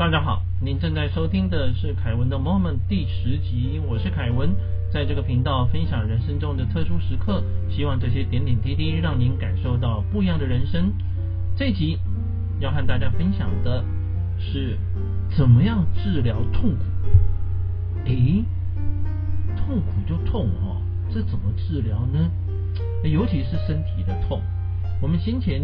大家好，您正在收听的是凯文的 Moment 第十集，我是凯文，在这个频道分享人生中的特殊时刻，希望这些点点滴滴让您感受到不一样的人生。这集要和大家分享的是怎么样治疗痛苦。诶，痛苦就痛哦，这怎么治疗呢？尤其是身体的痛，我们先前。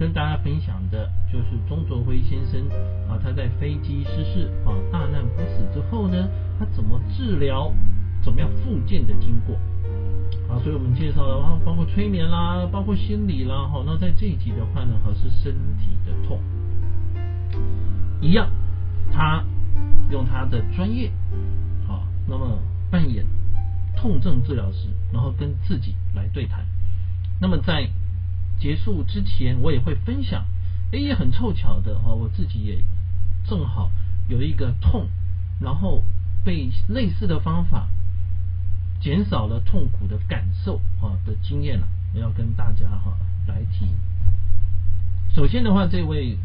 跟大家分享的就是钟卓辉先生啊，他在飞机失事啊大难不死之后呢，他怎么治疗，怎么样复健的经过啊，所以我们介绍的话，包括催眠啦，包括心理啦，哈，那在这一集的话呢，还是身体的痛，一样，他用他的专业啊，那么扮演痛症治疗师，然后跟自己来对谈，那么在。结束之前，我也会分享。哎，也很凑巧的哈，我自己也正好有一个痛，然后被类似的方法减少了痛苦的感受啊的经验了，要跟大家哈来提。首先的话，这位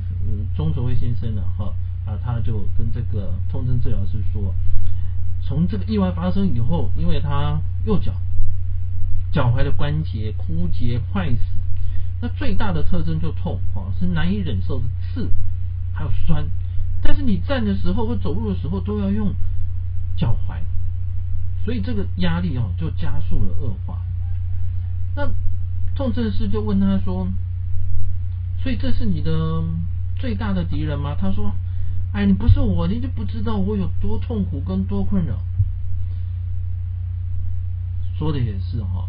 钟卓威先生呢哈啊，他就跟这个痛症治疗师说，从这个意外发生以后，因为他右脚脚踝的关节枯竭坏死。那最大的特征就痛啊，是难以忍受的刺，还有酸。但是你站的时候或走路的时候都要用脚踝，所以这个压力哦就加速了恶化。那痛症师就问他说：“所以这是你的最大的敌人吗？”他说：“哎，你不是我，你就不知道我有多痛苦跟多困扰。”说的也是哈。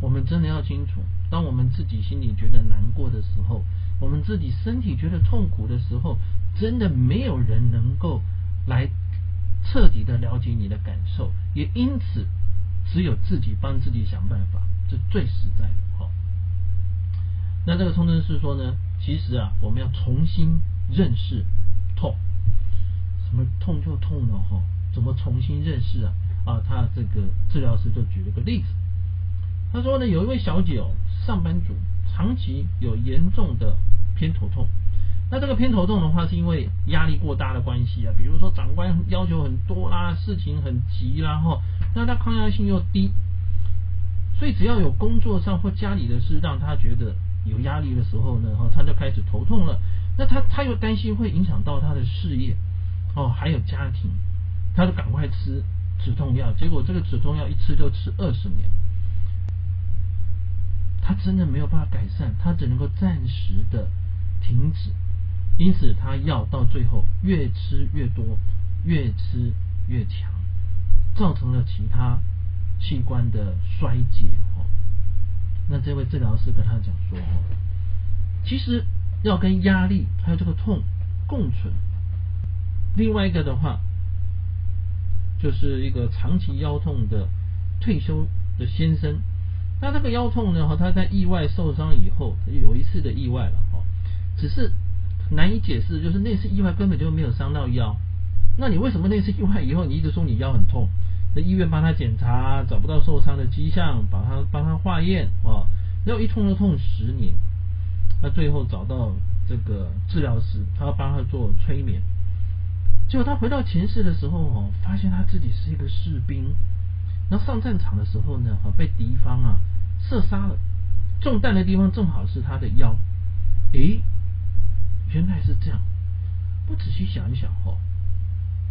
我们真的要清楚，当我们自己心里觉得难过的时候，我们自己身体觉得痛苦的时候，真的没有人能够来彻底的了解你的感受，也因此只有自己帮自己想办法，这最实在的。好，那这个冲真师说呢，其实啊，我们要重新认识痛，什么痛就痛了哈，怎么重新认识啊？啊，他这个治疗师就举了个例子。他说呢，有一位小姐哦，上班族，长期有严重的偏头痛。那这个偏头痛的话，是因为压力过大的关系啊，比如说长官要求很多啦，事情很急啦，哈，那他抗压性又低，所以只要有工作上或家里的事让他觉得有压力的时候呢，哈，他就开始头痛了。那他他又担心会影响到他的事业，哦，还有家庭，他就赶快吃止痛药，结果这个止痛药一吃就吃二十年。他真的没有办法改善，他只能够暂时的停止，因此他药到最后越吃越多，越吃越强，造成了其他器官的衰竭。哦，那这位治疗师跟他讲说，其实要跟压力还有这个痛共存。另外一个的话，就是一个长期腰痛的退休的先生。那这个腰痛呢？哈，他在意外受伤以后，有一次的意外了，哈，只是难以解释，就是那次意外根本就没有伤到腰。那你为什么那次意外以后，你一直说你腰很痛？那医院帮他检查，找不到受伤的迹象，把他帮他化验，啊，然后一痛就痛十年。那最后找到这个治疗师，他要帮他做催眠。结果他回到前世的时候，哦，发现他自己是一个士兵。那上战场的时候呢，哈，被敌方啊射杀了，中弹的地方正好是他的腰。诶，原来是这样。不仔细想一想，哦，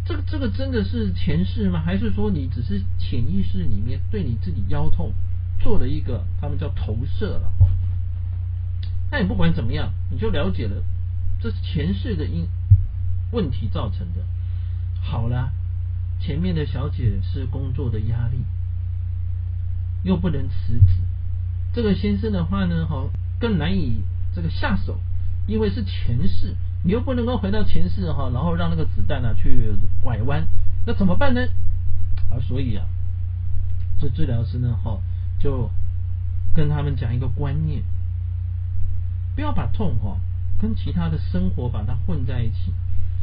这个这个真的是前世吗？还是说你只是潜意识里面对你自己腰痛做了一个他们叫投射了？哦，那你不管怎么样，你就了解了这是前世的因问题造成的。好了。前面的小姐是工作的压力，又不能辞职。这个先生的话呢，哈，更难以这个下手，因为是前世，你又不能够回到前世哈，然后让那个子弹呢去拐弯，那怎么办呢？啊，所以啊，这治疗师呢，哈，就跟他们讲一个观念，不要把痛哈跟其他的生活把它混在一起，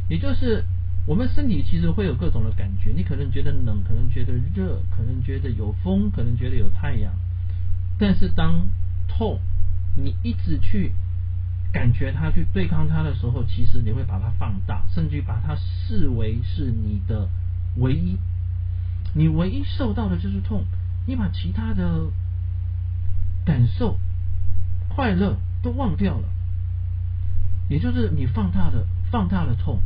也就是。我们身体其实会有各种的感觉，你可能觉得冷，可能觉得热，可能觉得有风，可能觉得有太阳。但是当痛，你一直去感觉它去对抗它的时候，其实你会把它放大，甚至把它视为是你的唯一。你唯一受到的就是痛，你把其他的感受、快乐都忘掉了，也就是你放大了放大了痛，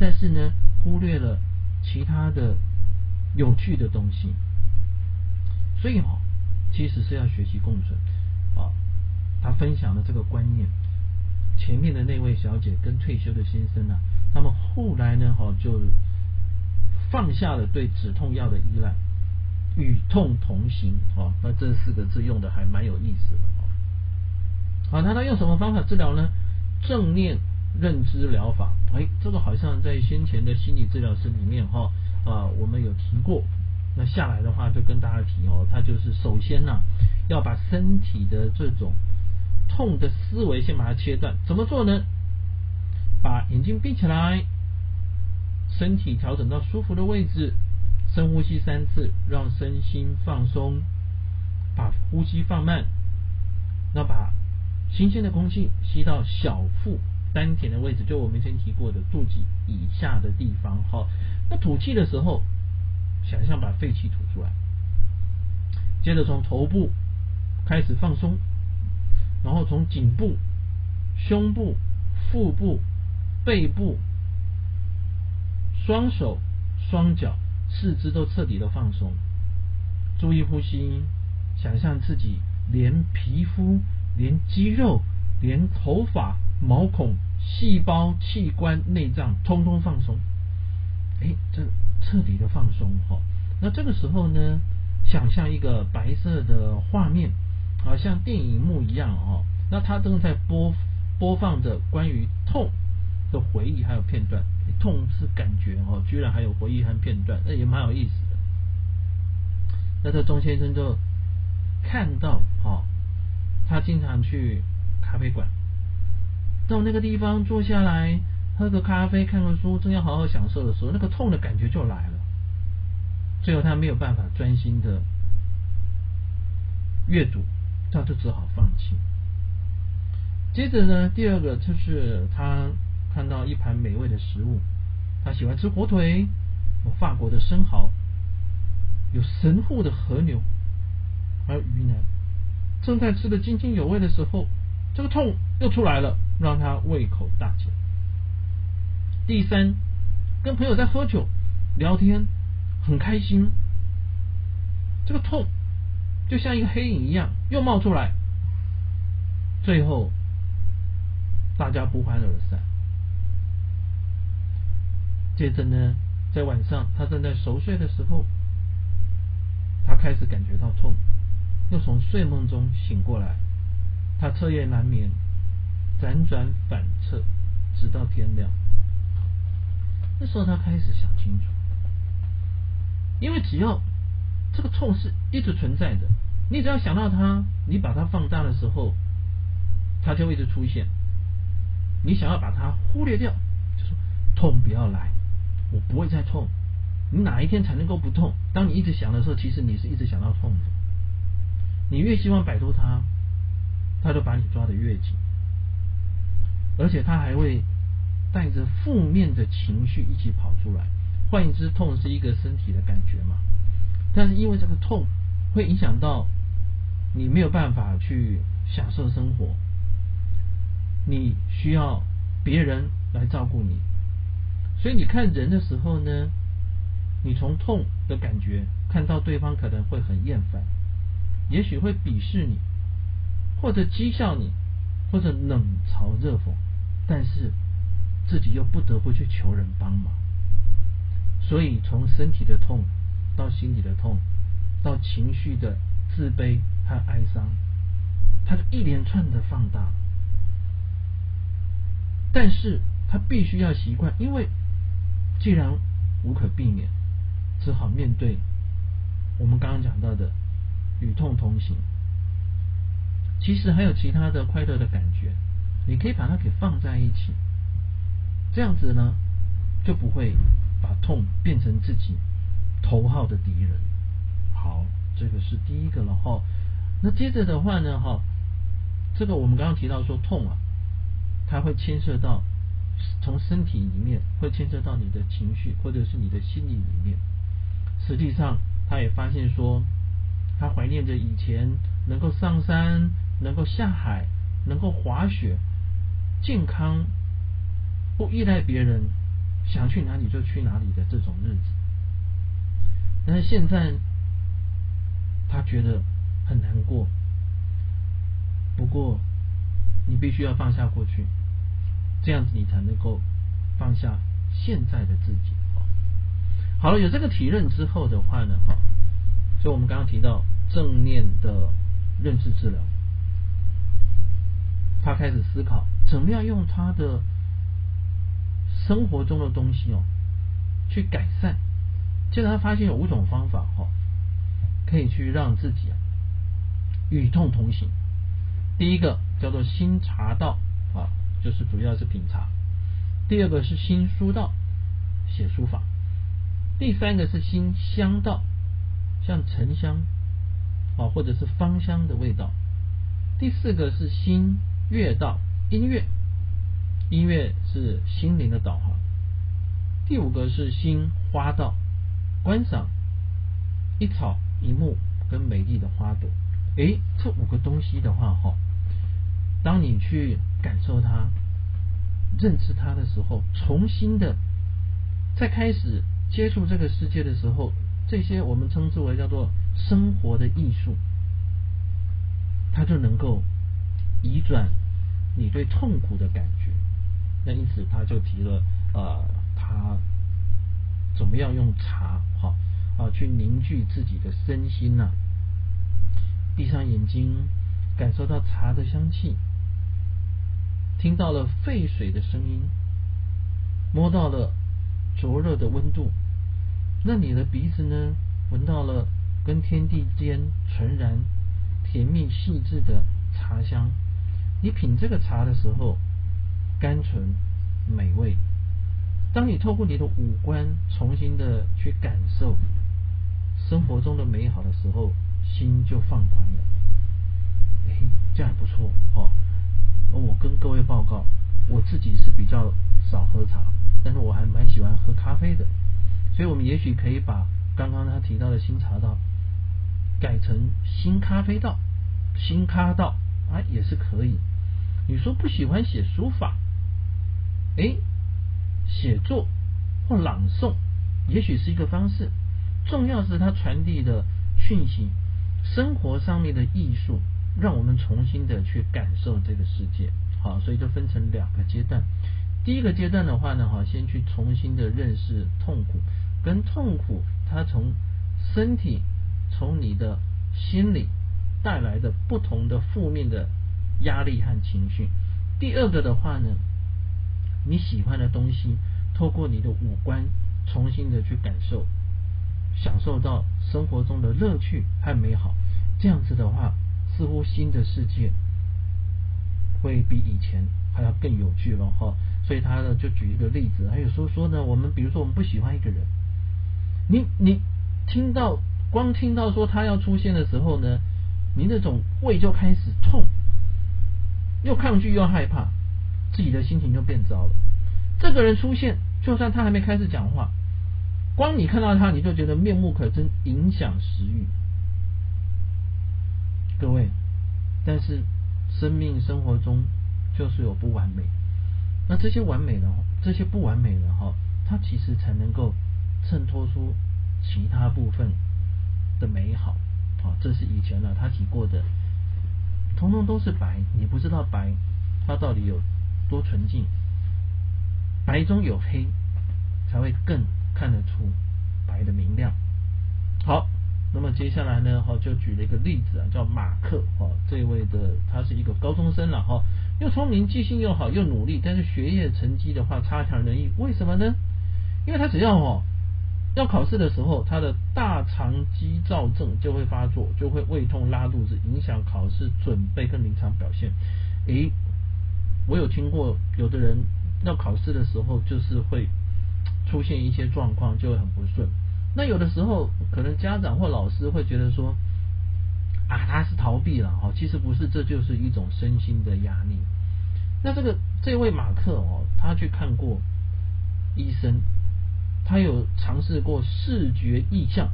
但是呢，忽略了其他的有趣的东西。所以哦，其实是要学习共存啊。他分享的这个观念，前面的那位小姐跟退休的先生啊，他们后来呢，哈就。放下了对止痛药的依赖，与痛同行哦，那这四个字用的还蛮有意思的哦。好，那他用什么方法治疗呢？正念认知疗法。哎，这个好像在先前的心理治疗师里面哈啊，我们有提过。那下来的话就跟大家提哦，他就是首先呢要把身体的这种痛的思维先把它切断。怎么做呢？把眼睛闭起来。身体调整到舒服的位置，深呼吸三次，让身心放松，把呼吸放慢，那把新鲜的空气吸到小腹丹田的位置，就我们先提过的肚脐以下的地方。哈，那吐气的时候，想象把废气吐出来，接着从头部开始放松，然后从颈部、胸部、腹部、背部。双手、双脚、四肢都彻底的放松，注意呼吸，想象自己连皮肤、连肌肉、连头发、毛孔、细胞、器官、内脏通通放松。哎，这彻底的放松哈。那这个时候呢，想象一个白色的画面，好像电影幕一样哦。那它正在播播放着关于痛。的回忆还有片段，痛是感觉哦，居然还有回忆和片段，那也蛮有意思的。那这钟先生就看到哦，他经常去咖啡馆，到那个地方坐下来喝个咖啡，看看书，正要好好享受的时候，那个痛的感觉就来了。最后他没有办法专心的阅读，他就只好放弃。接着呢，第二个就是他。看到一盘美味的食物，他喜欢吃火腿，有法国的生蚝，有神户的和牛，还有鱼腩。正在吃的津津有味的时候，这个痛又出来了，让他胃口大减。第三，跟朋友在喝酒聊天，很开心，这个痛就像一个黑影一样又冒出来，最后大家不欢而散。接着呢，在晚上他正在熟睡的时候，他开始感觉到痛，又从睡梦中醒过来。他彻夜难眠，辗转反侧，直到天亮。这时候他开始想清楚，因为只要这个痛是一直存在的，你只要想到它，你把它放大的时候，它就会一直出现。你想要把它忽略掉，就说痛不要来。我不会再痛，你哪一天才能够不痛？当你一直想的时候，其实你是一直想到痛的。你越希望摆脱它，它就把你抓得越紧，而且它还会带着负面的情绪一起跑出来。换言之，痛是一个身体的感觉嘛，但是因为这个痛会影响到你没有办法去享受生活，你需要别人来照顾你。所以你看人的时候呢，你从痛的感觉看到对方可能会很厌烦，也许会鄙视你，或者讥笑你，或者冷嘲热讽，但是自己又不得不去求人帮忙。所以从身体的痛到心理的痛，到情绪的自卑和哀伤，它就一连串的放大。但是他必须要习惯，因为。既然无可避免，只好面对我们刚刚讲到的与痛同行。其实还有其他的快乐的感觉，你可以把它给放在一起，这样子呢就不会把痛变成自己头号的敌人。好，这个是第一个了哈。那接着的话呢哈，这个我们刚刚提到说痛啊，它会牵涉到从身体里面会牵涉到你的情绪或者是你的心理里面。实际上，他也发现说，他怀念着以前能够上山、能够下海、能够滑雪，健康不依赖别人，想去哪里就去哪里的这种日子。但是现在，他觉得很难过。不过，你必须要放下过去，这样子你才能够放下现在的自己。好了，有这个体认之后的话呢，哈，所以我们刚刚提到正念的认知治疗，他开始思考怎么样用他的生活中的东西哦去改善。接着他发现有五种方法哈，可以去让自己啊与痛同行。第一个叫做新茶道啊，就是主要是品茶；第二个是新书道，写书法；第三个是新香道，像沉香啊或者是芳香的味道；第四个是新乐道，音乐，音乐是心灵的导航；第五个是心花道。观赏一草一木跟美丽的花朵，诶，这五个东西的话，哈，当你去感受它、认知它的时候，重新的在开始接触这个世界的时候，这些我们称之为叫做生活的艺术，它就能够移转你对痛苦的感觉。那因此，他就提了啊，他。怎么样用茶哈啊去凝聚自己的身心呢？闭上眼睛，感受到茶的香气，听到了沸水的声音，摸到了灼热的温度。那你的鼻子呢，闻到了跟天地间纯然甜蜜细致的茶香。你品这个茶的时候，甘醇美味。当你透过你的五官重新的去感受生活中的美好的时候，心就放宽了。哎，这样也不错哦。我跟各位报告，我自己是比较少喝茶，但是我还蛮喜欢喝咖啡的。所以，我们也许可以把刚刚他提到的新茶道改成新咖啡道、新咖道啊，也是可以。你说不喜欢写书法，哎。写作或朗诵，也许是一个方式。重要是它传递的讯息，生活上面的艺术，让我们重新的去感受这个世界。好，所以就分成两个阶段。第一个阶段的话呢，哈，先去重新的认识痛苦，跟痛苦它从身体、从你的心理带来的不同的负面的压力和情绪。第二个的话呢？你喜欢的东西，透过你的五官重新的去感受，享受到生活中的乐趣和美好。这样子的话，似乎新的世界会比以前还要更有趣了哈。所以他呢就举一个例子，还有说说呢，我们比如说我们不喜欢一个人，你你听到光听到说他要出现的时候呢，你那种胃就开始痛，又抗拒又害怕。自己的心情就变糟了。这个人出现，就算他还没开始讲话，光你看到他，你就觉得面目可憎，影响食欲。各位，但是生命生活中就是有不完美，那这些完美的，这些不完美的哈，它其实才能够衬托出其他部分的美好。好，这是以前呢他提过的，通通都是白，你不知道白，它到底有。多纯净，白中有黑，才会更看得出白的明亮。好，那么接下来呢，哈就举了一个例子啊，叫马克，哈这位的他是一个高中生了，哈又聪明，记性又好，又努力，但是学业成绩的话差强人意。为什么呢？因为他只要哦要考试的时候，他的大肠肌躁症就会发作，就会胃痛、拉肚子，影响考试准备跟临场表现。诶。我有听过，有的人要考试的时候，就是会出现一些状况，就会很不顺。那有的时候，可能家长或老师会觉得说，啊，他是逃避了哈，其实不是，这就是一种身心的压力。那这个这位马克哦，他去看过医生，他有尝试过视觉意象、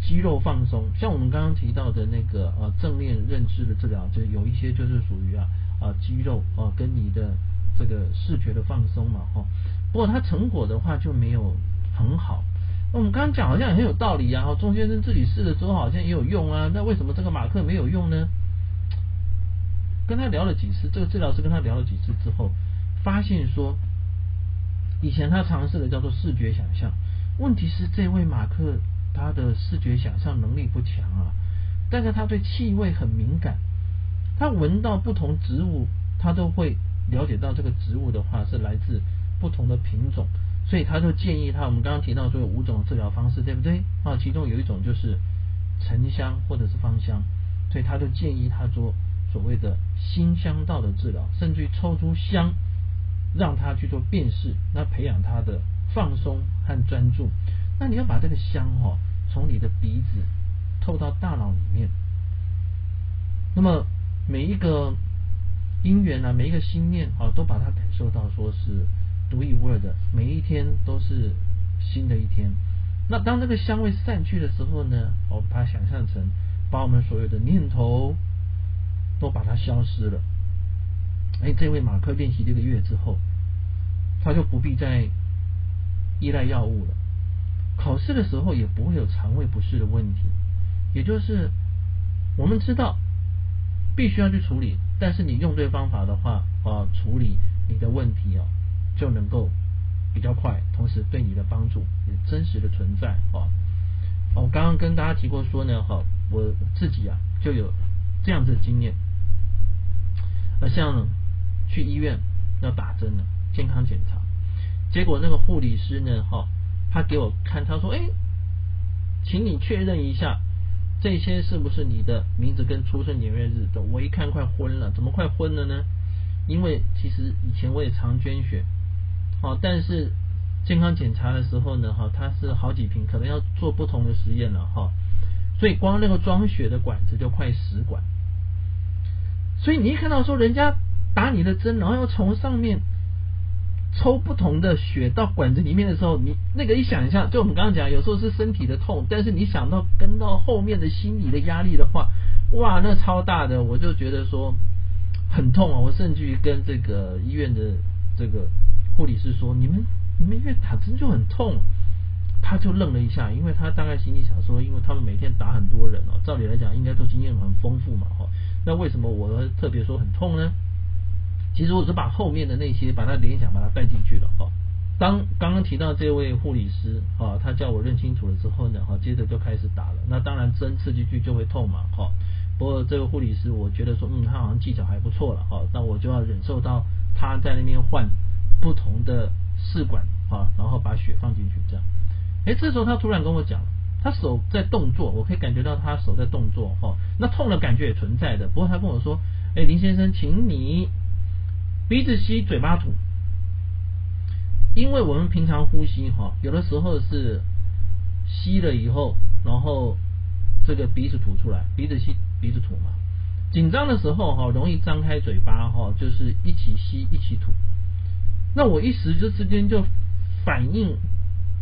肌肉放松，像我们刚刚提到的那个呃正面认知的治疗，就有一些就是属于啊啊肌肉啊跟你的这个视觉的放松嘛哈。不过他成果的话就没有很好。那我们刚刚讲好像也很有道理啊，钟先生自己试了之后好像也有用啊，那为什么这个马克没有用呢？跟他聊了几次，这个治疗师跟他聊了几次之后，发现说，以前他尝试的叫做视觉想象，问题是这位马克他的视觉想象能力不强啊，但是他对气味很敏感，他闻到不同植物，他都会了解到这个植物的话是来自不同的品种，所以他就建议他，我们刚刚提到说有五种治疗方式，对不对？啊，其中有一种就是沉香或者是芳香，所以他就建议他做。所谓的新香道的治疗，甚至于抽出香，让他去做辨识，那培养他的放松和专注。那你要把这个香哈，从你的鼻子透到大脑里面。那么每一个因缘啊，每一个心念啊，都把它感受到说是独一无二的，每一天都是新的一天。那当这个香味散去的时候呢，我们把它想象成把我们所有的念头。都把它消失了。哎，这位马克练习这个月之后，他就不必再依赖药物了。考试的时候也不会有肠胃不适的问题。也就是我们知道必须要去处理，但是你用对方法的话啊，处理你的问题啊，就能够比较快，同时对你的帮助也真实的存在啊。我刚刚跟大家提过说呢，哈，我自己啊就有这样子的经验。那像去医院要打针了，健康检查，结果那个护理师呢，哈，他给我看，他说，哎，请你确认一下，这些是不是你的名字跟出生年月日的？我一看快昏了，怎么快昏了呢？因为其实以前我也常捐血，哦，但是健康检查的时候呢，哈，它是好几瓶，可能要做不同的实验了，哈，所以光那个装血的管子就快十管。所以你一看到说人家打你的针，然后要从上面抽不同的血到管子里面的时候，你那个一想象，就我们刚刚讲，有时候是身体的痛，但是你想到跟到后面的心理的压力的话，哇，那超大的，我就觉得说很痛啊！我甚至于跟这个医院的这个护理师说，你们你们医院打针就很痛。他就愣了一下，因为他大概心里想说，因为他们每天打很多人哦，照理来讲应该都经验很丰富嘛，哈。那为什么我特别说很痛呢？其实我是把后面的那些把它联想把它带进去了，哈。当刚刚提到这位护理师，哈，他叫我认清楚了之后呢，哈，接着就开始打了。那当然针刺进去就会痛嘛，哈。不过这个护理师我觉得说，嗯，他好像技巧还不错了，哈。那我就要忍受到他在那边换不同的试管，啊，然后把血放进去这样。哎，这时候他突然跟我讲，他手在动作，我可以感觉到他手在动作，哈，那痛的感觉也存在的。不过他跟我说，哎，林先生，请你鼻子吸，嘴巴吐，因为我们平常呼吸，哈，有的时候是吸了以后，然后这个鼻子吐出来，鼻子吸，鼻子吐嘛。紧张的时候，哈，容易张开嘴巴，哈，就是一起吸，一起吐。那我一时之间就反应。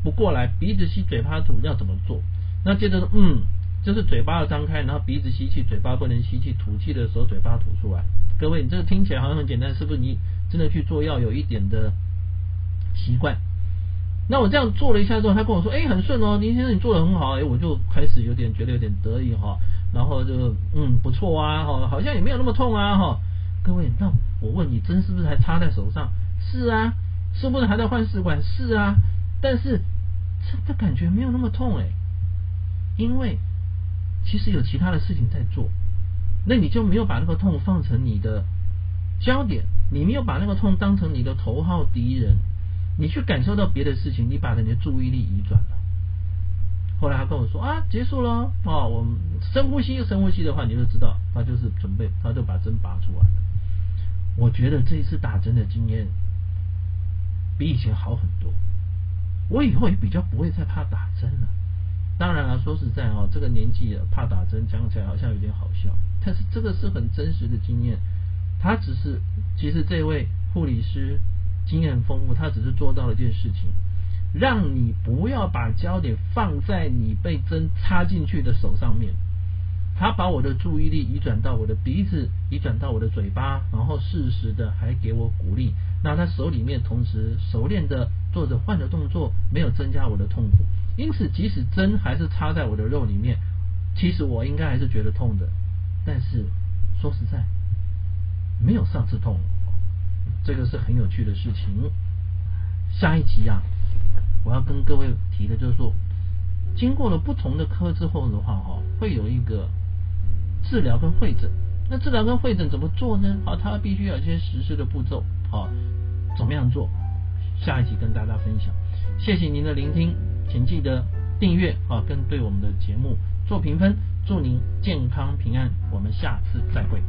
不过来，鼻子吸，嘴巴吐，要怎么做？那接着，嗯，就是嘴巴要张开，然后鼻子吸气，嘴巴不能吸气，吐气的时候嘴巴吐出来。各位，你这个听起来好像很简单，是不是？你真的去做要有一点的习惯。那我这样做了一下之后，他跟我说，哎，很顺哦，林先生你做的很好，哎，我就开始有点觉得有点得意哈，然后就嗯不错啊，哈，好像也没有那么痛啊，哈。各位，那我问你，针是不是还插在手上？是啊，是不是还在换试管？是啊，但是。这感觉没有那么痛哎，因为其实有其他的事情在做，那你就没有把那个痛放成你的焦点，你没有把那个痛当成你的头号敌人，你去感受到别的事情，你把你的注意力移转了。后来他跟我说啊，结束了哦，我深呼吸，深呼吸的话，你就知道他就是准备，他就把针拔出来了。我觉得这一次打针的经验比以前好很多。我以后也比较不会再怕打针了。当然了，说实在哦，这个年纪了，怕打针讲起来好像有点好笑，但是这个是很真实的经验。他只是，其实这位护理师经验很丰富，他只是做到了一件事情，让你不要把焦点放在你被针插进去的手上面。他把我的注意力移转到我的鼻子，移转到我的嘴巴，然后适时的还给我鼓励。那他手里面同时熟练的做着换的动作，没有增加我的痛苦。因此，即使针还是插在我的肉里面，其实我应该还是觉得痛的。但是说实在，没有上次痛。这个是很有趣的事情。下一集啊，我要跟各位提的就是说，经过了不同的科之后的话，哈，会有一个。治疗跟会诊，那治疗跟会诊怎么做呢？好，它必须有一些实施的步骤，好，怎么样做？下一集跟大家分享。谢谢您的聆听，请记得订阅啊，跟对我们的节目做评分。祝您健康平安，我们下次再会。